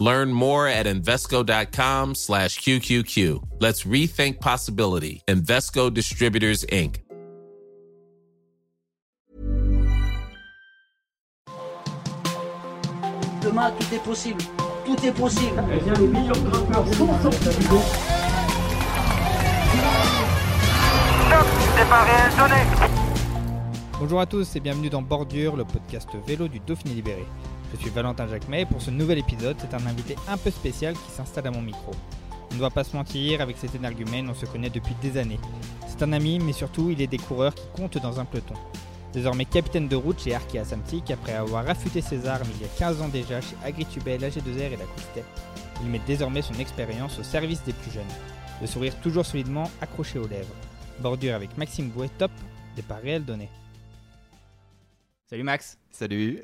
Learn more at Invesco.com slash QQQ. Let's rethink possibility. Invesco Distributors, Inc. Demain, tout est possible. Tout est possible. Bonjour à tous et bienvenue dans Bordure, le podcast vélo du Dauphiné Libéré. Je suis Valentin Jacquemet et pour ce nouvel épisode, c'est un invité un peu spécial qui s'installe à mon micro. On ne va pas se mentir, avec cet énergumène, on se connaît depuis des années. C'est un ami, mais surtout, il est des coureurs qui comptent dans un peloton. Désormais capitaine de route chez Arkea Samsic, après avoir affûté ses armes il y a 15 ans déjà chez Agritubel, AG2R et la Quickstep, il met désormais son expérience au service des plus jeunes. Le sourire toujours solidement accroché aux lèvres. Bordure avec Maxime Bouet, top, départ réel donné. Salut Max, Salut.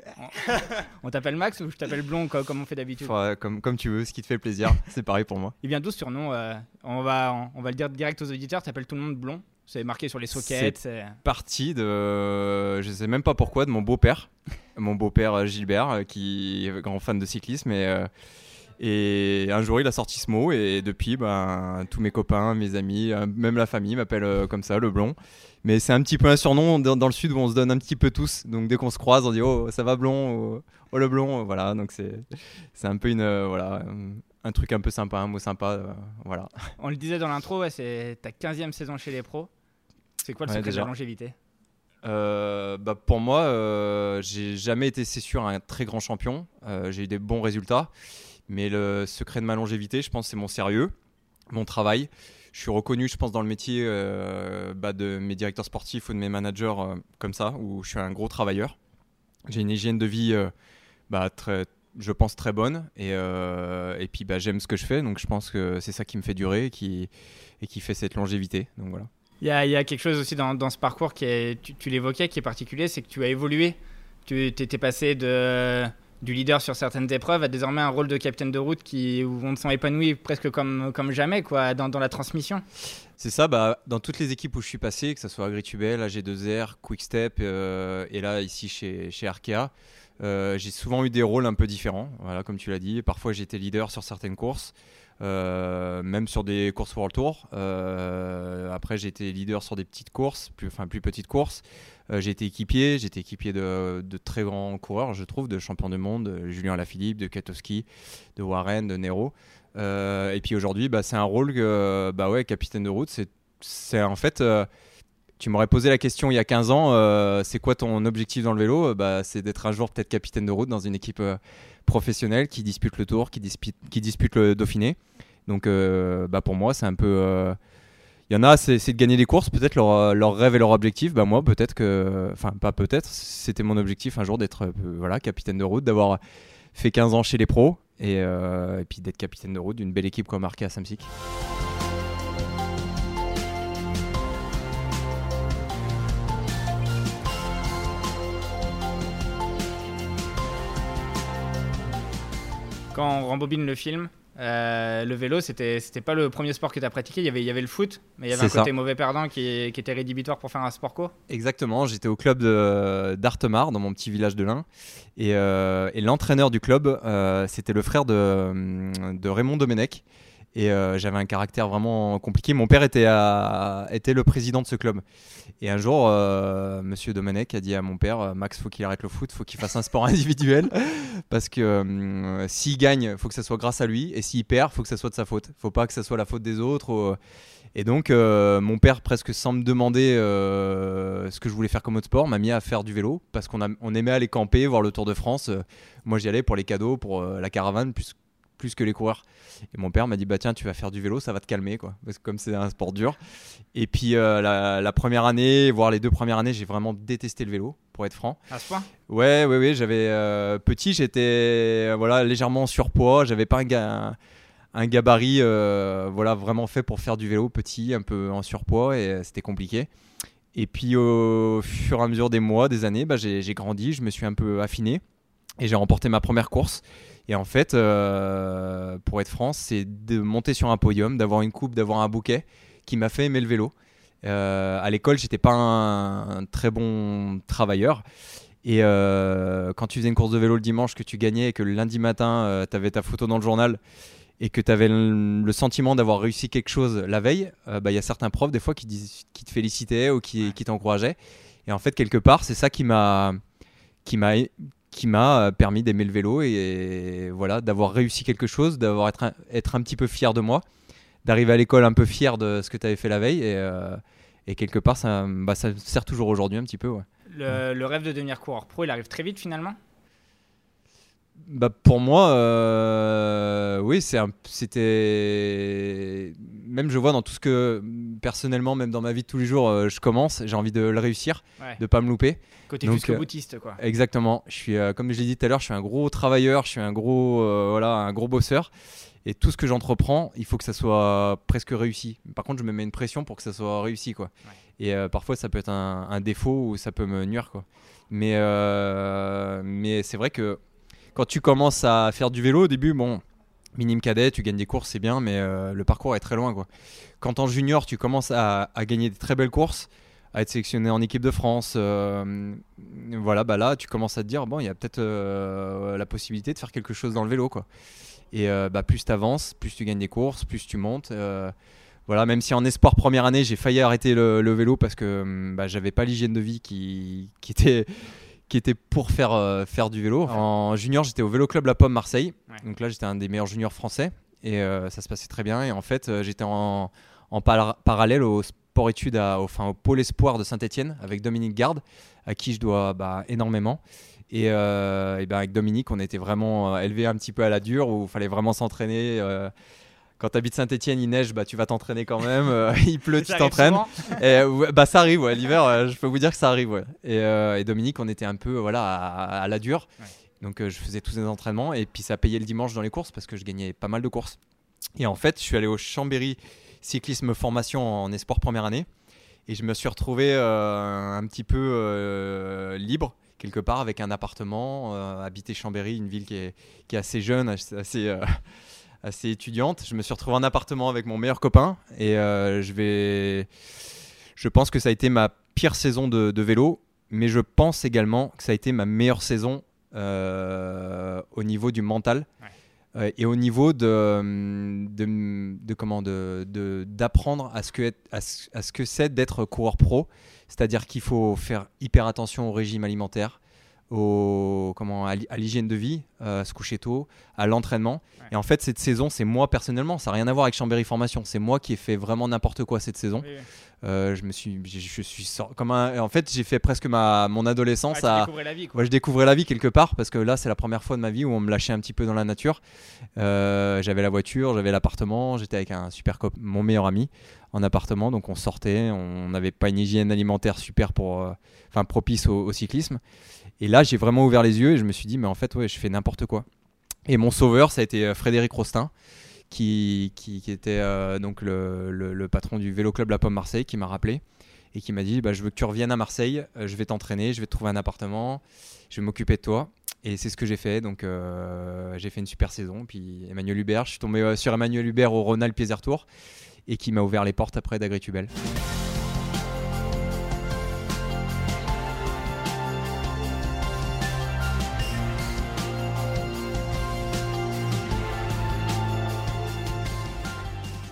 on t'appelle Max ou je t'appelle Blond co- comme on fait d'habitude? Faudra- comme, comme tu veux, ce qui te fait plaisir. C'est pareil pour moi. Il vient d'où ce surnom euh, on, va, on va le dire direct aux auditeurs, t'appelles tout le monde Blond C'est marqué sur les sockets. c'est- Parti de. Je sais même pas pourquoi, de mon beau-père. Mon beau-père euh, Gilbert, euh, qui est grand fan de cyclisme. Et, euh, et un jour, il a sorti ce mot. Et depuis, ben, tous mes copains, mes amis, euh, même la famille m'appellent euh, comme ça, le blond. Mais c'est un petit peu un surnom dans, dans le sud où on se donne un petit peu tous. Donc dès qu'on se croise, on dit Oh, ça va blond Oh, oh, le blond Voilà, donc c'est c'est un peu une. euh, voilà, euh, un truc un peu sympa, un mot sympa. euh, voilà. On le disait dans l'intro, ouais, c'est ta 15e saison chez les pros. C'est quoi le Ouais, secret de la longévité? Euh, bah pour moi, euh, j'ai jamais été, c'est sûr, un très grand champion. Euh, j'ai eu des bons résultats. Mais le secret de ma longévité, je pense, c'est mon sérieux, mon travail. Je suis reconnu, je pense, dans le métier euh, bah, de mes directeurs sportifs ou de mes managers euh, comme ça, où je suis un gros travailleur. J'ai une hygiène de vie, euh, bah, je pense, très bonne. Et, puis, bah, j'aime ce que je fais. Donc, je pense que c'est ça qui me fait durer et qui, fait cette longévité. Donc, voilà. Il y a, quelque chose aussi dans, ce parcours qui tu l'évoquais, qui est particulier, c'est que tu as évolué. Tu étais passé de, du leader sur certaines épreuves à désormais un rôle de capitaine de route qui, où on te sent épanoui presque comme, comme jamais quoi, dans, dans la transmission. C'est ça, bah, dans toutes les équipes où je suis passé, que ce soit Agritubel, AG2R, Quickstep euh, et là ici chez, chez Arkea, euh, j'ai souvent eu des rôles un peu différents. Voilà, comme tu l'as dit, parfois j'étais leader sur certaines courses, euh, même sur des courses World Tour. Euh, après été leader sur des petites courses, enfin plus petites courses. Euh, été équipier, été équipier de, très grands coureurs, je trouve, de champions du monde, de Julien Lafilippe, de Katowski, de Warren, de Nero. Euh, et puis aujourd'hui, bah, c'est un rôle que, bah ouais, capitaine de route, c'est, c'est en fait, euh, tu m'aurais posé la question il y a 15 ans, euh, c'est quoi ton objectif dans le vélo? Bah, C'est d'être un jour peut-être capitaine de route dans une équipe euh, professionnelle qui dispute le Tour, qui dispute, qui dispute le Dauphiné. Donc euh, bah, pour moi, c'est un peu... euh, il y en a, c'est, de gagner des courses, peut-être leur, euh, rêve et leur objectif. Bah moi, peut-être que, enfin pas peut-être, c'était mon objectif un jour d'être euh, voilà capitaine de route, d'avoir fait 15 ans chez les pros et, euh, puis d'être capitaine de route d'une belle équipe comme Arkea Samsic. Quand on rembobine le film, euh, le vélo, c'était c'était pas le premier sport que tu as pratiqué. Il y avait, il y avait le foot, mais il y avait un côté mauvais perdant qui, qui était rédhibitoire pour faire un sport co. Exactement, j'étais au club d'Artemar, dans mon petit village de l'Ain. Et, euh, et l'entraîneur du club, euh, c'était le frère de, de Raymond Domenech. Et euh, j'avais un caractère vraiment compliqué. Mon père était, le président de ce club. Et un jour, euh, Monsieur Domenech a dit à mon père, Max, faut qu'il arrête le foot, faut qu'il fasse un sport individuel. Parce que euh, s'il gagne, faut que ça soit grâce à lui. Et s'il perd, faut que ça soit de sa faute. Faut pas que ça soit la faute des autres. Et donc, euh, mon père, presque sans me demander euh, ce que je voulais faire comme autre sport, m'a mis à faire du vélo parce qu'on aimait aller camper, voir le Tour de France. Euh, moi, j'y allais pour les cadeaux, pour euh, la caravane, plus, que les coureurs. Et mon père m'a dit Bah, tiens, tu vas faire du vélo, ça va te calmer, quoi. Parce que comme c'est un sport dur. Et puis, euh, la, la première année, voire les deux premières années, j'ai vraiment détesté le vélo, pour être franc. À ce point? Ouais, ouais, ouais. J'avais euh, petit, j'étais euh, voilà légèrement en surpoids. J'avais pas un, ga- un gabarit euh, voilà, vraiment fait pour faire du vélo petit, un peu en surpoids, et c'était compliqué. Et puis au fur et à mesure des mois, des années, bah, j'ai grandi, je me suis un peu affiné, et j'ai remporté ma première course. Et en fait, euh, pour être franc, c'est de monter sur un podium, d'avoir une coupe, d'avoir un bouquet, qui m'a fait aimer le vélo. Euh, à l'école, j'étais pas un, un très bon travailleur. Et euh, quand tu faisais une course de vélo le dimanche, que tu gagnais et que le lundi matin, tu avais ta photo dans le journal et que tu avais le, le sentiment d'avoir réussi quelque chose la veille, euh, bah, il y a certains profs des fois qui, te félicitaient ou qui, qui t'encourageaient. Et en fait, quelque part, c'est ça qui m'a qui m'a qui m'a permis d'aimer le vélo et, et voilà d'avoir réussi quelque chose, d'avoir être un, être un petit peu fier de moi, d'arriver à l'école un peu fier de ce que tu avais fait la veille et, euh, et quelque part ça, bah, ça me sert toujours aujourd'hui un petit peu. Ouais. Le, le rêve de devenir coureur pro, il arrive très vite finalement? Bah, pour moi, euh, oui, c'était. Même je vois dans tout ce que, personnellement, même dans ma vie de tous les jours, euh, je commence, j'ai envie de le réussir, Ouais. de pas me louper. Côté jusqu'au euh, boutiste quoi. Exactement. Je suis, euh, comme je l'ai dit tout à l'heure, je suis un gros travailleur, je suis un gros, euh, voilà, un gros bosseur. Et tout ce que j'entreprends, il faut que ça soit presque réussi. Par contre, je me mets une pression pour que ça soit réussi, quoi. Et parfois, ça peut être un, un défaut ou ça peut me nuire, quoi. Mais, mais c'est vrai que quand tu commences à faire du vélo au début, bon, minime cadet, tu gagnes des courses, c'est bien, mais euh, le parcours est très loin. Quand en junior, tu commences à, gagner des très belles courses, à être sélectionné en équipe de France, euh, voilà, bah là, tu commences à te dire, bon, il y a peut-être euh, la possibilité de faire quelque chose dans le vélo. Et bah, plus tu avances, plus tu gagnes des courses, plus tu montes. voilà, même si en espoir première année, j'ai failli arrêter le, vélo parce que hum, bah, j'avais pas l'hygiène de vie qui était qui était pour faire, euh, faire du vélo. En junior, j'étais au Vélo Club La Pomme Marseille. Ouais. Donc là, j'étais un des meilleurs juniors français et euh, ça se passait très bien. Et en fait, euh, j'étais en, en par- parallèle au sport études, à, au, enfin, au pôle espoir de Saint-Etienne avec Dominique Garde, à qui je dois bah, énormément. Et, et ben avec Dominique, on était vraiment élevé un petit peu à la dure où il fallait vraiment s'entraîner. Quand tu habites Saint-Etienne, il neige, bah, tu vas t'entraîner quand même. euh, il pleut, tu t'entraînes. souvent Et, ouais, bah ça arrive, ouais, l'hiver, euh, je peux vous dire que ça arrive. Ouais. Et, euh, et Dominique, on était un peu voilà, à, à la dure. Donc je faisais tous les entraînements et puis ça payait le dimanche dans les courses parce que je gagnais pas mal de courses. Et en fait, je suis allé au Chambéry Cyclisme Formation en espoir première année et je me suis retrouvé un petit peu libre quelque part avec un appartement, habiter Chambéry, une ville qui est, qui est assez jeune, assez, assez, étudiante. Je me suis retrouvé en appartement avec mon meilleur copain et euh, je vais. Je pense que ça a été ma pire saison de, de vélo, mais je pense également que ça a été ma meilleure saison euh, au niveau du mental. Ouais. euh, et au niveau de, de, de comment d'apprendre à ce que être- à ce, à ce que c'est d'être coureur pro, c'est-à-dire qu'il faut faire hyper attention au régime alimentaire, au comment à l'hy- à l'hygiène de vie, euh, à se coucher tôt, à l'entraînement. Ouais. Et en fait, cette saison, c'est moi personnellement, ça n'a rien à voir avec Chambéry Formation. C'est moi qui ai fait vraiment n'importe quoi cette saison. Oui. Euh, je me suis, je, je suis sor- comme un, en fait, j'ai fait presque ma mon adolescence tu à. découvrais la vie quoi. Ouais, je découvrais la vie quelque part parce que là, c'est la première fois de ma vie où on me lâchait un petit peu dans la nature. Euh, j'avais la voiture, j'avais l'appartement, j'étais avec un super cop- mon meilleur ami en appartement, donc on sortait, on n'avait pas une hygiène alimentaire super pour, euh, enfin propice au, au cyclisme. Et là, j'ai vraiment ouvert les yeux et je me suis dit, mais en fait, ouais, je fais n'importe quoi. Et mon sauveur, ça a été euh, Frédéric Rostin, qui, était euh, donc le, patron du Vélo Club La Pomme Marseille, qui m'a rappelé et qui m'a dit bah, Je veux que tu reviennes à Marseille, euh, je vais t'entraîner, je vais te trouver un appartement, je vais m'occuper de toi. Et c'est ce que j'ai fait. Donc, j'ai fait une super saison. Puis, Emmanuel Hubert, je suis tombé sur Emmanuel Hubert au Ronald Piézer Tour et qui m'a ouvert les portes après d'Agritubel.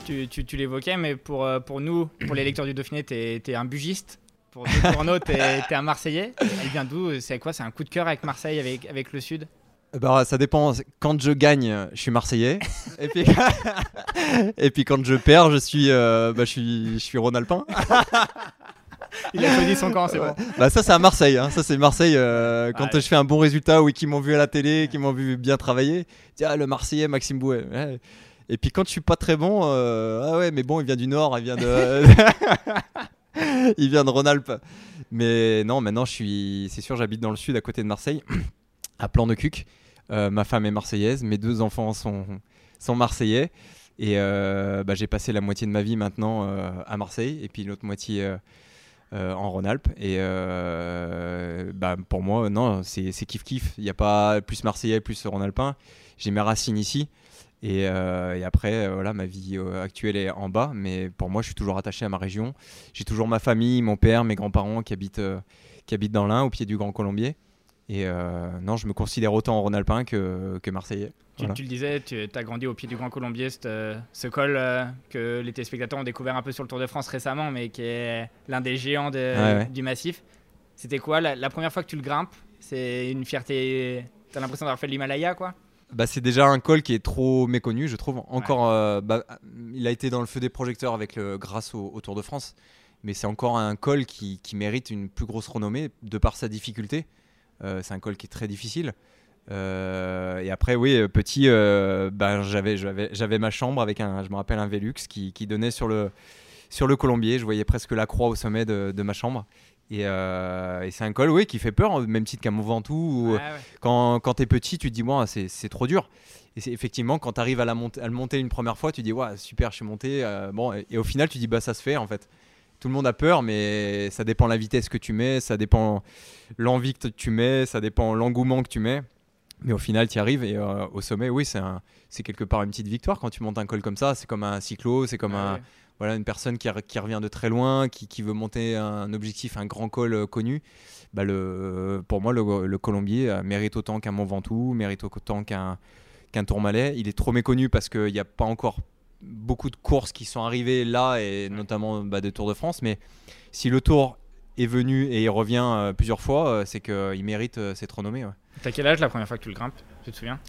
Tu, tu, tu l'évoquais, mais pour, euh, pour nous, pour les lecteurs du Dauphiné, t'es es un bugiste. Pour nous, Tourneau, t'es es un Marseillais. Elle vient d'où C'est quoi C'est un coup de cœur avec Marseille, avec, avec le Sud? Bah, ça dépend. Quand je gagne, je suis Marseillais. et, puis... et puis quand je perds, je suis, euh, bah, je suis, je suis Rhône-Alpin. Il a choisi son camp, c'est bon. Bah ça c'est à Marseille, hein. ça c'est Marseille euh, quand Ouais. je fais un bon résultat ou qui m'ont vu à la télé, qui m'ont vu bien travailler. Tiens ah, le Marseillais Maxime Bouet. Ouais. Et puis quand je suis pas très bon, euh, ah ouais mais bon il vient du Nord, il vient de, il vient de Rhône-Alpes. Mais non maintenant je suis, c'est sûr j'habite dans le sud à côté de Marseille, à Plan de Cuc. Euh, ma femme est marseillaise, mes deux enfants sont sont marseillais. Et bah, j'ai passé la moitié de ma vie maintenant à Marseille et puis l'autre moitié en Rhône-Alpes. Et bah, pour moi, non, c'est kiff kiff. Il n'y a pas plus marseillais, plus rhône-alpin. J'ai mes racines ici. Et, après, voilà, ma vie actuelle est en bas, mais pour moi, je suis toujours attaché à ma région. J'ai toujours ma famille, mon père, mes grands-parents qui habitent, qui habitent dans l'Ain, au pied du Grand Colombier. Et euh, non, je me considère autant Rhône-Alpin que, que Marseillais. Tu, tu, le disais, tu as grandi au pied du Grand Colombier, ce, ce col euh, que les téléspectateurs ont découvert un peu sur le Tour de France récemment, mais qui est l'un des géants du massif. C'était quoi la, première fois que tu le grimpes? C'est une fierté. Tu as l'impression d'avoir fait l'Himalaya, quoi? Bah, c'est déjà un col qui est trop méconnu, je trouve. Encore, euh, bah, il a été dans le feu des projecteurs avec le, grâce au, Tour de France, mais c'est encore un col qui, qui, mérite une plus grosse renommée de par sa difficulté. Euh, c'est un col qui est très difficile. Euh, et après, oui, petit, ben, j'avais, j'avais, ma chambre avec un, je me rappelle, un Velux qui, qui donnait sur le, sur le Colombier. Je voyais presque la croix au sommet de, de ma chambre. Et, c'est un col oui, qui fait peur, même titre qu'à Mont Ventoux. Quand, quand tu es petit, tu te dis, moi, c'est, trop dur. Et c'est, effectivement, quand tu arrives à, la à le monter une première fois, tu dis, ouais, super, je suis monté. bon, et, et, au final, tu dis, bah, ça se fait en fait tout le monde a peur, mais ça dépend la vitesse que tu mets, ça dépend l'envie que tu mets, ça dépend l'engouement que tu mets. Mais au final, tu y arrives et euh, au sommet, oui, c'est quelque part une petite victoire quand tu montes un col comme ça. C'est comme un cyclo, c'est comme un, voilà, une personne qui, qui, revient de très loin, qui, qui, veut monter un objectif, un grand col euh, connu. Bah le, pour moi, le, Colombier euh, mérite autant qu'un Mont Ventoux, mérite autant qu'un qu'un Tourmalet. Il est trop méconnu parce qu'il n'y a pas encore beaucoup de courses qui sont arrivées là, et notamment bah, des Tours de France. Mais si le Tour est venu et il revient euh, plusieurs fois, euh, c'est qu'il mérite euh, cette renommée. Ouais. T'as quel âge la première fois que tu le grimpes Tu te souviens?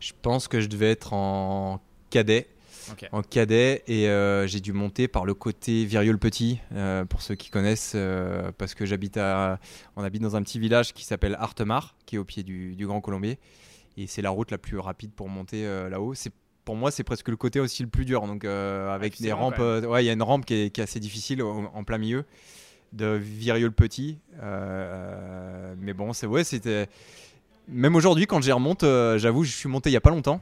Je pense que je devais être en cadet. En cadet et j'ai dû monter par le côté Viriol-Petit pour ceux qui connaissent parce que j'habite à on habite dans un petit village qui s'appelle Artemar qui est au pied du, du Grand Colombier et c'est la route la plus rapide pour monter là-haut c'est pour moi, c'est presque le côté aussi le plus dur. Donc, euh, avec des rampes, euh, ouais, il y a une rampe qui est, assez difficile en, plein milieu de Viriol Petit. Euh, mais bon, c'est ouais, c'était. Même aujourd'hui, quand j'y remonte, j'avoue, je suis monté il y a pas longtemps.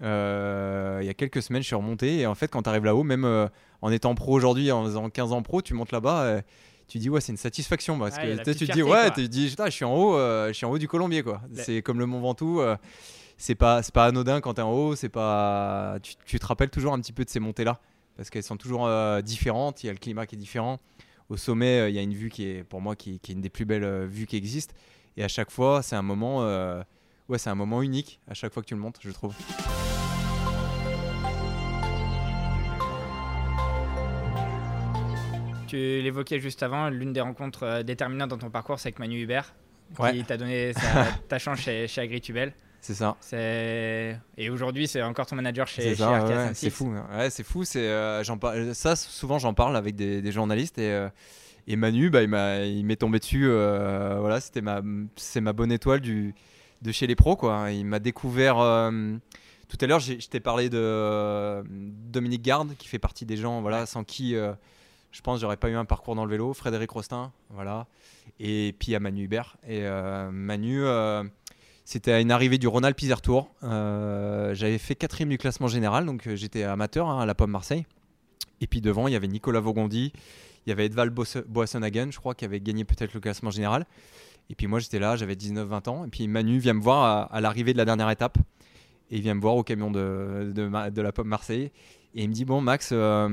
Il y a quelques semaines, je suis remonté. Et en fait, quand tu arrives là-haut, même en étant pro aujourd'hui, en faisant 15 ans pro, tu montes là-bas. tu dis ouais c'est une satisfaction parce que tu te dis ouais tu dis je suis en haut je suis en haut du Colombier quoi c'est comme le Mont Ventoux c'est pas c'est pas anodin quand tu es en haut c'est pas tu, te rappelles toujours un petit peu de ces montées là parce qu'elles sont toujours euh, différentes il y a le climat qui est différent au sommet euh, il y a une vue qui est pour moi qui, est une des plus belles euh, vues qui existent et à chaque fois c'est un moment ouais c'est un moment unique à chaque fois que tu le montes je trouve Tu l'évoquais juste avant, l'une des rencontres déterminantes dans ton parcours, c'est avec Manu Hubert, qui t'a donné ta chance chez, chez Agritubel. C'est ça. Et aujourd'hui, c'est encore ton manager chez, chez ouais, C'est fou. Hein. Ouais, c'est fou. C'est euh. Ça, souvent, j'en parle avec des, journalistes et, euh, et Manu, bah, il m'est tombé dessus. Euh, voilà, c'était ma, c'est ma bonne étoile du, de chez les pros, quoi. Il m'a découvert. tout à l'heure, je t'ai parlé de Dominique Garde, qui fait partie des gens, voilà, sans qui je pense j'aurais pas eu un parcours dans le vélo. Frédéric Rostin, voilà. Et puis à Manu Hubert. Et Manu c'était à une arrivée du Ronald Pizer Tour. Euh, j'avais fait quatrième du classement général, donc euh, j'étais amateur hein, à la Pomme Marseille. Et puis devant, il y avait Nicolas Vaugondi, il y avait Edval Boissonhagen, je crois, qui avait gagné peut-être le classement général. Et puis moi, j'étais là, j'avais 19-20 ans. Et puis Manu vient me voir à, l'arrivée de la dernière étape. Et il vient me voir au camion de, de la Pomme Marseille. Et il me dit bon Max, euh,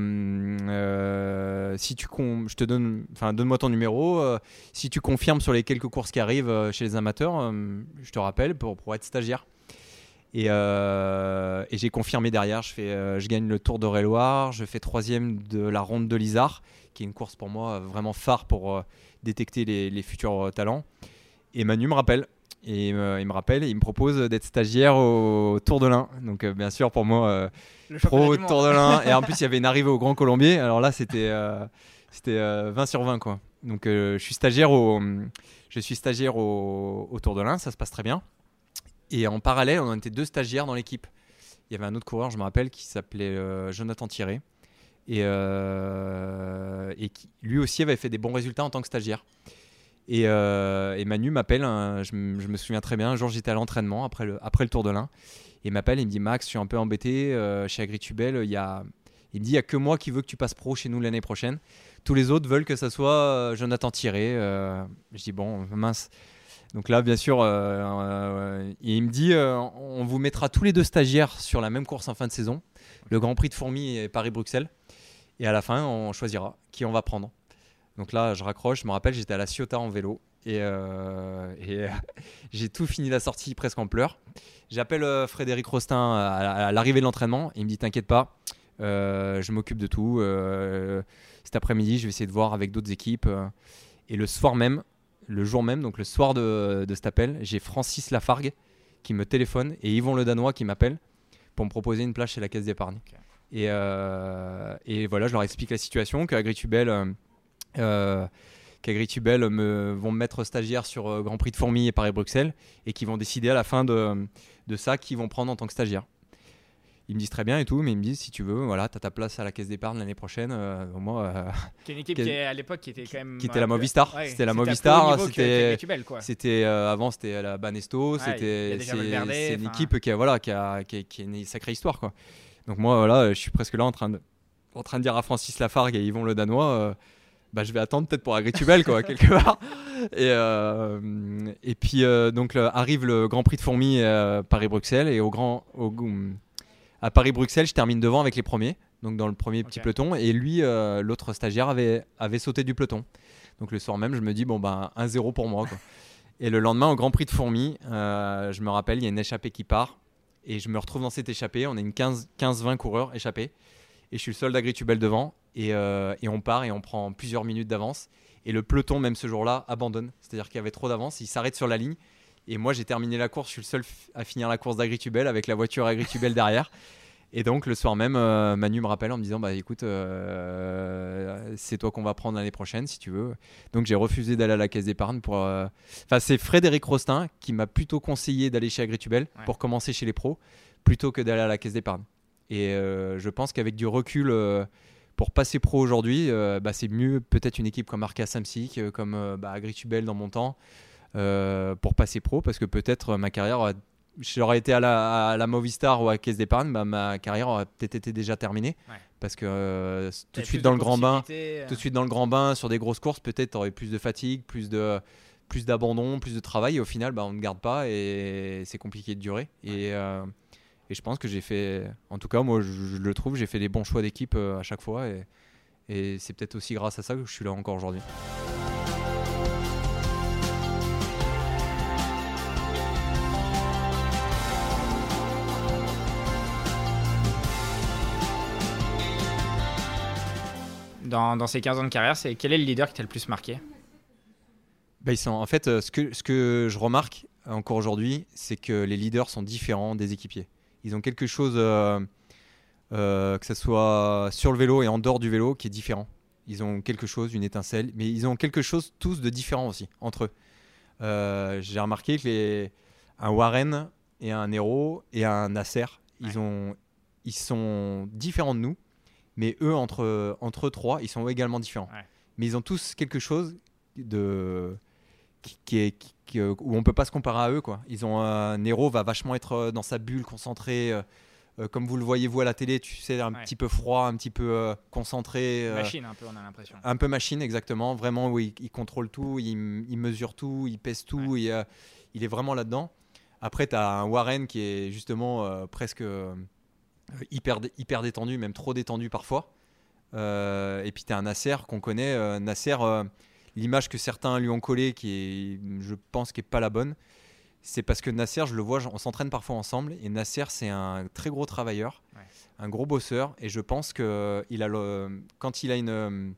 euh, si tu je te donne, enfin donne-moi ton numéro. Euh, si tu confirmes sur les quelques courses qui arrivent chez les amateurs, je te rappelle pour, pour être stagiaire. Et, j'ai confirmé derrière. Je fais, je gagne le Tour de Réloir. Je fais troisième de la Ronde de Lizard, qui est une course pour moi vraiment phare pour détecter les futurs talents. Et Manu me rappelle. Et il me, rappelle, il me propose d'être stagiaire au Tour de l'Ain. Donc, bien sûr, pour moi, pro Tour de l'Ain. et en plus, il y avait une arrivée au Grand Colombier. Alors là, c'était euh, c'était 20 euh, sur 20 quoi. Donc euh, je suis stagiaire au je suis stagiaire au, Tour de l'Ain, ça se passe très bien. Et en parallèle, on était deux stagiaires dans l'équipe. Il y avait un autre coureur, je me rappelle, qui s'appelait Jonathan Thierry et, et qui lui aussi avait fait des bons résultats en tant que stagiaire. Et, euh, Manu m'appelle, je, me- souviens très bien, un jour j'étais à l'entraînement après le, Tour de l'Ain. Et il m'appelle, il me dit Max, je suis un peu embêté, euh, chez Agritubel, il y a... Il me dit, il n'y a que moi qui veux que tu passes pro chez nous l'année prochaine. Tous les autres veulent que ça soit euh, Jonathan Thierry. Euh, je dis, bon, mince. Donc là, bien sûr, euh, il me dit, on vous mettra tous les deux stagiaires sur la même course en fin de saison, le Grand Prix de Fourmi et Paris-Bruxelles. Et à la fin, on choisira qui on va prendre. Donc là, je raccroche. Je me rappelle, j'étais à la Ciotat en vélo. Et, euh, et, j'ai tout fini la sortie presque en pleurs. J'appelle euh, Frédéric Rostin à, à l'arrivée de l'entraînement. Il me dit T'inquiète pas, euh, je m'occupe de tout. Cet après-midi, je vais essayer de voir avec d'autres équipes. Et le soir même, le jour même, donc le soir de, de cet appel, j'ai Francis Lafargue qui me téléphone et Yvon Le Danois qui m'appelle pour me proposer une place chez la Caisse d'épargne. Et, et voilà, je leur explique la situation, qu'Agritubel, euh, euh, qu'Agritubel me, vont me mettre stagiaire sur euh, Grand Prix de Fourmi et Paris-Bruxelles et qui vont décider à la fin de, de ça qui vont prendre en tant que stagiaire. Ils me disent très bien et tout, mais ils me disent si tu veux, voilà, tu as ta place à la caisse d'épargne l'année prochaine. euh, moi, euh, Qui est une équipe Qui- à l'époque qui était quand même. qui était la Movistar. Ouais, C'était la Movistar, c'était-. C'était euh, avant c'était la Banesto, c'était c'est une équipe qui a voilà qui a, qui a- qui a une sacrée histoire quoi. Donc moi voilà, je suis presque là en train de en train de dire à Francis Lafargue et Yvon Le Danois euh, bah, je vais attendre peut-être pour Agritubel quoi quelque part. Et euh, et puis euh, donc arrive le Grand Prix de Fourmi euh, Paris-Bruxelles et au grand au, à Paris-Bruxelles, je termine devant avec les premiers, donc dans le premier petit peloton et lui euh, l'autre stagiaire avait avait sauté du peloton. Donc le soir même, je me dis bon ben 1-0 pour moi quoi. Et le lendemain, au Grand Prix de Fourmi, je me rappelle, il y a une échappée qui part. Et je me retrouve dans cette échappée. On est une 15 15-20 coureurs échappés. Et je suis le seul d'Agritubel devant. Et, euh, et on part et on prend plusieurs minutes d'avance. Et le peloton, même ce jour-là, abandonne. C'est-à-dire qu'il y avait trop d'avance. Il s'arrête sur la ligne. Et moi, j'ai terminé la course. Je suis le seul à finir la course d'Agritubel avec la voiture Agritubel derrière. Et donc, le soir même, euh, Manu me rappelle en me disant Bah écoute, euh, c'est toi qu'on va prendre l'année prochaine si tu veux. Donc, j'ai refusé d'aller à la caisse d'épargne pour. euh, Enfin, c'est Frédéric Rostin qui m'a plutôt conseillé d'aller chez Agritubel Ouais. pour commencer chez les pros plutôt que d'aller à la caisse d'épargne. Et je pense qu'avec du recul, pour passer pro aujourd'hui, euh, bah, c'est mieux peut-être une équipe comme Arca Samsic, euh, comme euh, bah, Agritubel dans mon temps, euh, pour passer pro, parce que peut-être ma carrière, aurait- j'aurais été à la, à la Movistar ou à caisse d'épargne, bah, ma carrière aurait peut-être été déjà terminée. Ouais. Parce que tout de suite dans le grand bain, tout de suite dans le grand bain sur des grosses courses, peut-être aurais plus de fatigue, plus de plus d'abandon, plus de travail et au final on ne garde pas et c'est compliqué de durer et, et je pense que j'ai fait en tout cas moi je, je le trouve j'ai fait des bons choix d'équipe euh, à chaque fois et, et c'est peut-être aussi grâce à ça que je suis là encore aujourd'hui. Dans, dans ces 15 ans de carrière, c'est quel est le leader qui t'a le plus marqué? Bah, sont, en fait, euh, ce que, ce que je remarque encore aujourd'hui, c'est que les leaders sont différents des équipiers. Ils ont quelque chose, euh, euh, que ce soit sur le vélo et en dehors du vélo, qui est différent. Ils ont quelque chose, une étincelle, mais ils ont quelque chose tous de différent aussi entre eux. Euh, J'ai remarqué que les, un Warren et un Nero et un Nasser, ils, ont, ils sont différents de nous, mais eux, entre, entre eux trois, ils sont également différents. Ouais. Mais ils ont tous quelque chose de qui, qui est qui- qui- euh, où on peut pas se comparer à eux quoi. Ils ont un Nero va vachement être euh, dans sa bulle concentré euh, euh, comme vous le voyez vous à la télé, tu sais un Ouais. petit peu froid, un petit peu euh, concentré euh, Machine, un peu, on a l'impression. un peu machine exactement, vraiment où il, il contrôle tout, il, il mesure tout, il pèse tout, euh, il est vraiment là-dedans. Après, tu as un Warren qui est justement euh, presque euh, hyper, hyper détendu, même trop détendu parfois. Euh, et puis tu as un Nasser qu'on connaît. euh, Nasser, euh, l'image que certains lui ont collée, qui est, je pense, qui est pas la bonne, c'est parce que Nasser, je le vois, on s'entraîne parfois ensemble, et Nasser, c'est un très gros travailleur, Ouais. un gros bosseur, et je pense que il a le, quand il a une, euh,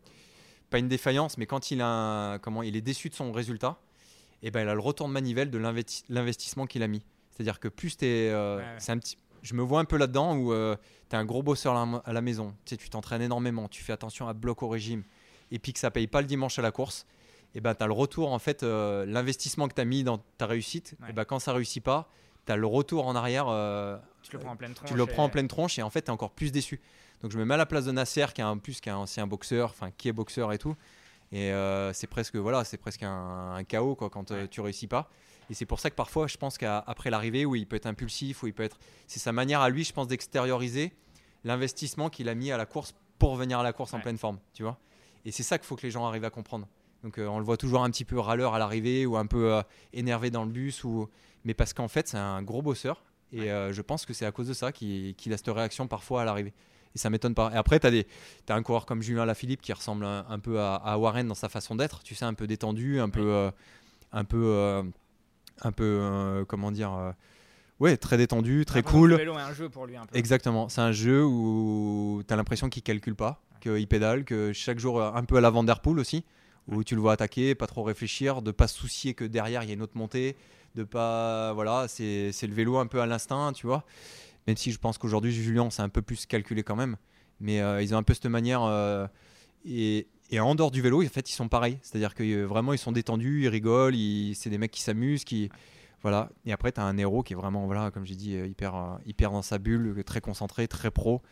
pas une défaillance, mais quand il a, un- comment, il est déçu de son résultat, et ben il a le retour de manivelle de l'investi- l'investissement qu'il a mis. C'est-à-dire que plus t'es, euh, Ouais, ouais. c'est un petit, je me vois un peu là-dedans où tu es un gros bosseur à la, à la maison, tu sais, tu t'entraînes énormément, tu fais attention à bloc au régime, et puis que ça paye pas le dimanche à la course, et ben tu as le retour, en fait, euh, l'investissement que tu as mis dans ta réussite, Ouais. et ben quand ça réussit pas, tu as le retour en arrière, euh, Tu le prends en pleine tronche. tu le et- prends en pleine tronche et en fait tu es encore plus déçu. Donc je me mets à la place de Nasser qui est un plus qui est un ancien boxeur, enfin qui est boxeur et tout. Et euh, c'est presque, voilà, c'est presque un, un chaos quoi, quand Ouais. tu réussis pas. Et c'est pour ça que parfois, je pense qu'après l'arrivée, où il peut être impulsif, où il peut être. C'est sa manière à lui, je pense, d'extérioriser l'investissement qu'il a mis à la course pour venir à la course en pleine forme, tu vois. Et c'est ça qu'il faut que les gens arrivent à comprendre. Donc euh, on le voit toujours un petit peu râleur à l'arrivée ou un peu euh, énervé dans le bus, ou... mais parce qu'en fait, c'est un gros bosseur. Et euh, je pense que c'est à cause de ça qu'il a cette réaction parfois à l'arrivée. Et ça m'étonne pas. Et après, tu as, as un coureur comme Julien Lafilippe qui ressemble un, un peu à, à Warren dans sa façon d'être, tu sais, un peu détendu, un peu. un peu. un peu. comment dire. ouais, très détendu, très cool. Le vélo est un jeu pour lui un peu. Exactement. C'est un jeu où tu as l'impression qu'il calcule pas, qu'il pédale, que chaque jour, euh, un peu à la Van Der Poel aussi, où tu le vois attaquer, pas trop réfléchir, de pas se soucier que derrière il y a une autre montée, de pas. Voilà, c'est le vélo un peu à l'instinct, tu vois. Même si je pense qu'aujourd'hui, Julien, c'est un peu plus calculé quand même. Mais euh, ils ont un peu cette manière. euh, et, et en dehors du vélo, en fait, ils sont pareils. C'est-à-dire que euh, vraiment, ils sont détendus, ils rigolent, ils- c'est des mecs qui s'amusent, qui. Voilà. Et après, tu as un héros qui est vraiment, voilà, comme j'ai dit, hyper, hyper dans sa bulle, très concentré, très pro.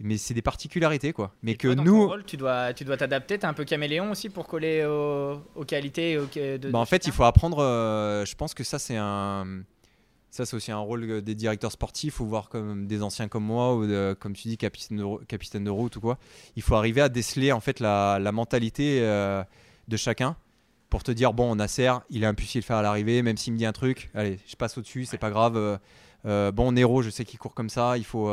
Mais c'est des particularités, quoi. Mais Et que toi, dans ton nous. rôle, tu dois, tu dois t'adapter. T'es un peu caméléon aussi pour coller aux, aux qualités aux- de. Bah, de en fait, chacun il faut apprendre. euh, je pense que ça, c'est un. Ça, c'est aussi un rôle des directeurs sportifs ou voir comme des anciens comme moi ou de- comme tu dis capitaine de, capitaine de route ou quoi. Il faut arriver à déceler en fait la, la mentalité euh, de chacun pour te dire bon, Nasser, il est impulsif de faire à l'arrivée, même s'il me dit un truc, allez, je passe au-dessus, c'est pas grave. euh, bon, Nero, je sais qu'il court comme ça. Il faut.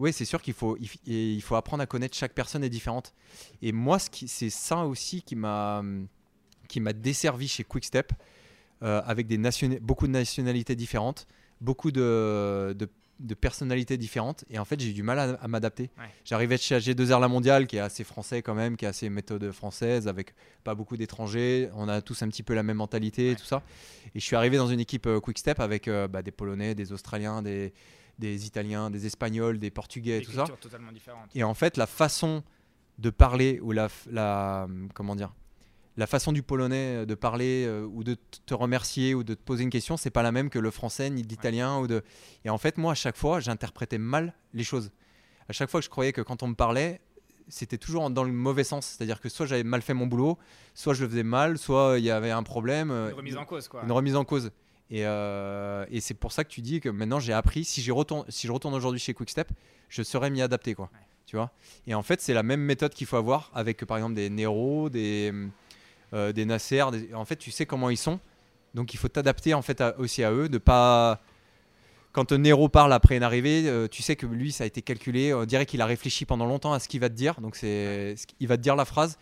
Oui, c'est sûr qu'il faut, il, faut apprendre à connaître chaque personne est différente. Et moi, c'est ça aussi qui m'a, qui m'a desservi chez Quickstep, euh, avec des nationa- beaucoup de nationalités différentes, beaucoup de, de, de personnalités différentes. Et en fait, j'ai eu du mal à, à m'adapter. Ouais. J'arrivais chez G2R La Mondiale, qui est assez français quand même, qui a assez méthode française, avec pas beaucoup d'étrangers. On a tous un petit peu la même mentalité et tout ça. Et je suis arrivé dans une équipe euh, Quickstep avec euh, bah, des Polonais, des Australiens, des, des Italiens, des Espagnols, des Portugais Des tout ça. totalement différentes. Et en fait, la façon de parler ou la, la comment dire, la façon du polonais de parler euh, ou de te remercier ou de te poser une question, c'est pas la même que le français ni l'italien ou de. Et en fait, moi, à chaque fois, j'interprétais mal les choses. À chaque fois que je croyais que quand on me parlait, c'était toujours dans le mauvais sens. C'est-à-dire que soit j'avais mal fait mon boulot, soit je le faisais mal, soit il y avait un problème. euh, Une remise en cause, quoi. une remise en cause. Et, euh, et c'est pour ça que tu dis que maintenant j'ai appris, si, retourne, si je retourne aujourd'hui chez Quickstep, je saurais m'y adapter. Quoi, Ouais. tu vois? Et en fait, c'est la même méthode qu'il faut avoir avec par exemple des Nero, des, euh, des Nasser. des- En fait, tu sais comment ils sont. Donc il faut t'adapter en fait à- aussi à eux, de pas. Quand Nero parle après une arrivée, euh, tu sais que lui, ça a été calculé. On dirait qu'il a réfléchi pendant longtemps à ce qu'il va te dire. Donc c'est, il va te dire la phrase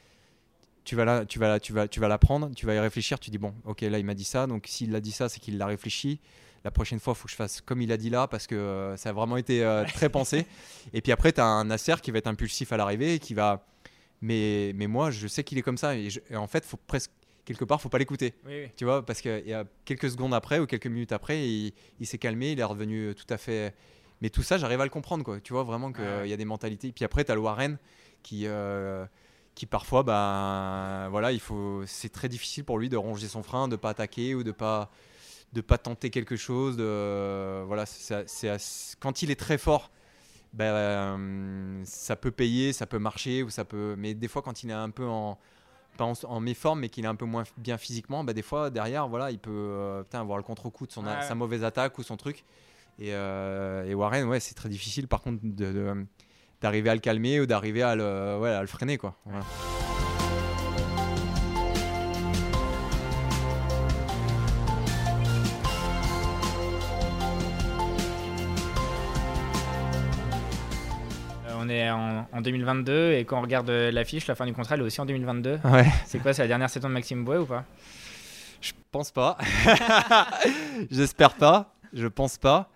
tu vas la, tu vas la, tu vas, tu vas la prendre, tu vas y réfléchir, tu dis bon, ok, là il m'a dit ça, donc s'il a dit ça, c'est qu'il l'a réfléchi. La prochaine fois, il faut que je fasse comme il a dit là, parce que euh, ça a vraiment été euh, très pensé. Et puis après, tu as un Nasser qui va être impulsif à l'arrivée, et qui va. Mais, mais moi, je sais qu'il est comme ça, et, je- et en fait, faut presque quelque part, faut pas l'écouter, Oui, oui. tu vois, parce qu'il y a quelques secondes après ou quelques minutes après, il, il s'est calmé, il est revenu tout à fait. Mais tout ça, j'arrive à le comprendre, quoi. Tu vois vraiment qu'il y a des mentalités. Puis après, tu as le Warren qui. Qui parfois, ben, voilà, il faut, c'est très difficile pour lui de ronger son frein, de pas attaquer ou de pas, de pas tenter quelque chose. De, voilà, c'est, quand il est très fort, euh, ça peut payer, ça peut marcher ou ça peut, mais des fois quand il est un peu en, pas en, en méforme, mais qu'il est un peu moins bien physiquement, ben, des fois derrière, voilà, il peut, euh, putain, avoir le contre-coup de son, Ouais, ouais. sa mauvaise attaque ou son truc. Et, euh, et Warren, ouais, c'est très difficile par contre de- de d'arriver à le calmer ou d'arriver à le, ouais, à le freiner quoi. Voilà. Euh, on est en, en 2022 et quand on regarde euh, l'affiche, la fin du contrat, elle est aussi en 2022. Ouais. C'est quoi, c'est la dernière saison de Maxime Bouet ou pas? Je pense pas. J'espère pas. Je pense pas.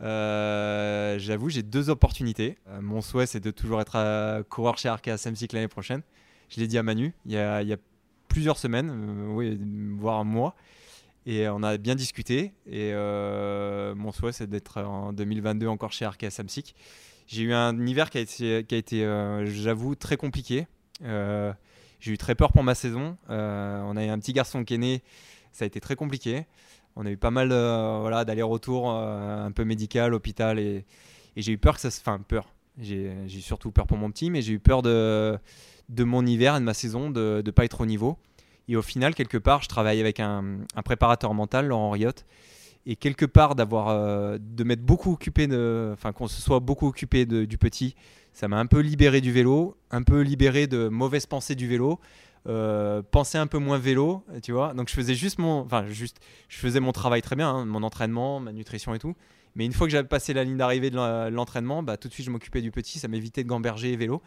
Euh, J'avoue, j'ai deux opportunités. Euh, mon souhait, c'est de toujours être coureur chez Arkea Samsic l'année prochaine. Je l'ai dit à Manu il y a, plusieurs semaines, euh, oui, voire un mois. Et on a bien discuté. Et mon souhait, c'est d'être en 2022 encore chez Arkea Samsic. J'ai eu un hiver qui a été, qui a été j'avoue, très compliqué. J'ai eu très peur pour ma saison. On a eu un petit garçon qui est né. Ça a été très compliqué. On a eu pas mal euh, voilà, d'aller-retour, euh, un peu médical, hôpital. Et, j'ai eu peur que ça se. Enfin, peur. J'ai j'ai surtout peur pour mon petit, mais j'ai eu peur de, mon hiver et de ma saison, de ne pas être au niveau. Et au final, quelque part, je travaille avec un, préparateur mental, Laurent Riot, et quelque part d'avoir euh, de m'être beaucoup occupé enfin qu'on se soit beaucoup occupé du petit ça m'a un peu libéré du vélo un peu libéré de mauvaises pensées du vélo euh, penser un peu moins vélo tu vois. Donc je faisais juste mon enfin juste je faisais mon travail très bien hein, mon entraînement ma nutrition et tout. Mais une fois que j'avais passé la ligne d'arrivée de l'en- l'entraînement bah, tout de suite je m'occupais du petit. Ça m'évitait de gamberger et vélo.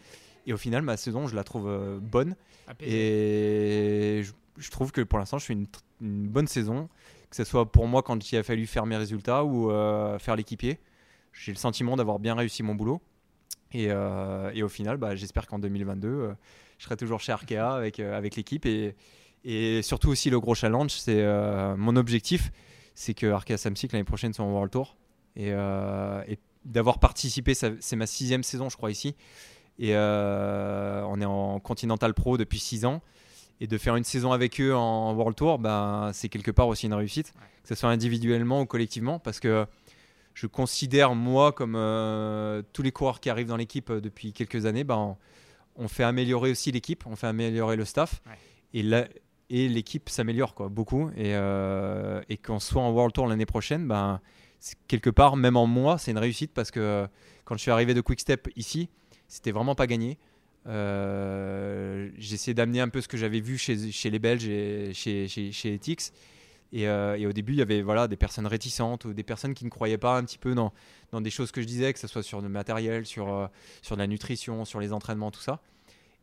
Et au final ma saison je la trouve euh, bonne. Et je, je trouve que pour l'instant, je fais une, bonne saison, que ce soit pour moi quand il a fallu faire mes résultats ou euh, faire l'équipier. J'ai le sentiment d'avoir bien réussi mon boulot. Et, euh, et au final, bah, j'espère qu'en 2022, euh, je serai toujours chez Arkea avec, euh, avec l'équipe. Et, et surtout aussi, le gros challenge, c'est euh, mon objectif, c'est que Arkea Samsic l'année prochaine soit en World Tour. Et, euh, et d'avoir participé, c'est ma sixième saison, je crois, ici. Et on est en Continental Pro depuis six ans. Et de faire une saison avec eux en World Tour, ben, c'est quelque part aussi une réussite, que ce soit individuellement ou collectivement, parce que je considère, moi, comme euh, tous les coureurs qui arrivent dans l'équipe depuis quelques années, ben, on, fait améliorer aussi l'équipe, on fait améliorer le staff, Ouais. et la- et l'équipe s'améliore quoi, beaucoup. Et, euh, et qu'on soit en World Tour l'année prochaine, ben, quelque part, même en moi, c'est une réussite, parce que quand je suis arrivé de Quick Step ici, c'était vraiment pas gagné. Euh, J'essayais d'amener un peu ce que j'avais vu chez, chez les Belges et chez, chez, chez Ethics. Et, euh, et au début, il y avait voilà, des personnes réticentes ou des personnes qui ne croyaient pas un petit peu dans, dans des choses que je disais, que ce soit sur le matériel, sur, euh, sur la nutrition, sur les entraînements, tout ça.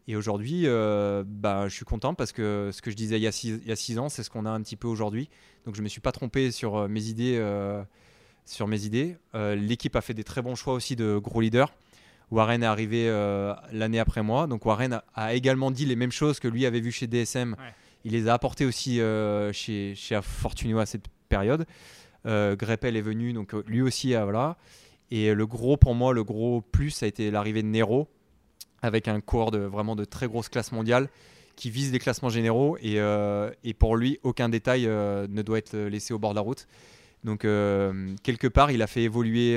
Et aujourd'hui, euh, bah, je suis content parce que ce que je disais il y a six, il y a six ans, c'est ce qu'on a un petit peu aujourd'hui. Donc je ne me suis pas trompé sur euh, mes idées. sur mes idées. L'équipe a fait des très bons choix aussi de gros leaders. Warren est arrivé l'année après moi. Donc Warren a, également dit les mêmes choses que lui avait vu chez DSM. Il les a apportés aussi euh, chez, chez Fortunio à cette période. Euh, Greppel est venu, donc euh, lui aussi, voilà. Et le gros, pour moi, le gros plus, ça a été l'arrivée de Nero, avec un coureur de vraiment de très grosse classe mondiale qui vise des classements généraux. Et, et pour lui, aucun détail ne doit être laissé au bord de la route. Donc, quelque part, il a fait évoluer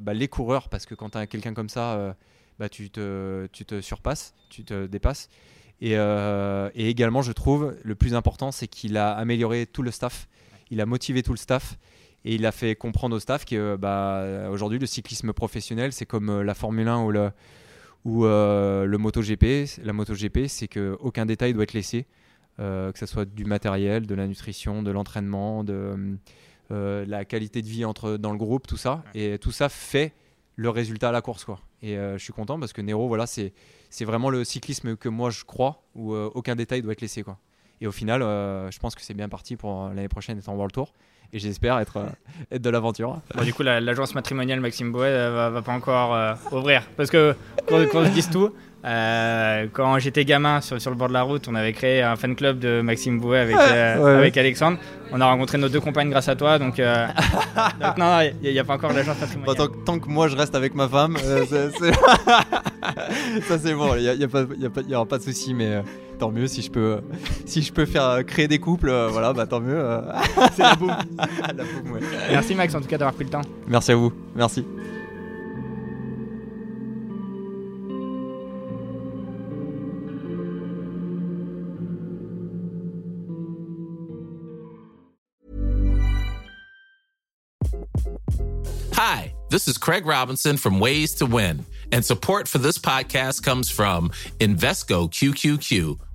bah, les coureurs parce que quand tu as quelqu'un comme ça, bah, tu, te, tu te surpasses, tu te dépasses. Et, euh, et également, je trouve, le plus important, c'est qu'il a amélioré tout le staff. Il a motivé tout le staff. Et il a fait comprendre au staff que bah, aujourd'hui, le cyclisme professionnel, c'est comme euh, la Formule 1 ou le, ou, euh, le MotoGP. La MotoGP, c'est qu'aucun détail doit être laissé, euh, que ce soit du matériel, de la nutrition, de l'entraînement, de euh, la qualité de vie entre, dans le groupe, tout ça. Et tout ça fait le résultat à la course. Quoi. Et euh, je suis content parce que Nero, voilà, c'est vraiment le cyclisme que moi je crois, où euh, aucun détail doit être laissé. Quoi. Et au final, euh, je pense que c'est bien parti pour l'année prochaine être en World Tour. Et j'espère être, euh, être de l'aventure. Bon, du coup, la- l'agence matrimoniale Maxime Bouet euh, va, va pas encore euh, ouvrir. Parce que, qu'on qu'on se dise tout, euh, quand j'étais gamin sur, sur le bord de la route, on avait créé un fan club de Maxime Bouet avec, euh, Ouais, ouais. avec Alexandre. On a rencontré nos deux compagnes grâce à toi. Donc, euh, donc non, il n'y a, pas encore l'agence matrimoniale. tant, que- tant que moi je reste avec ma femme, euh, ça c'est bon, il n'y a, y a pas- y a pas- y aura pas de souci, mais euh, tant mieux si je peux, si je peux faire créer des couples, euh, voilà, bah tant mieux. euh. C'est la boum. La boum, ouais. Merci Max en tout cas d'avoir pris le temps. Merci à vous, merci. Hi, this is Craig Robinson from Ways to Win, and support for this podcast comes from Invesco QQQ,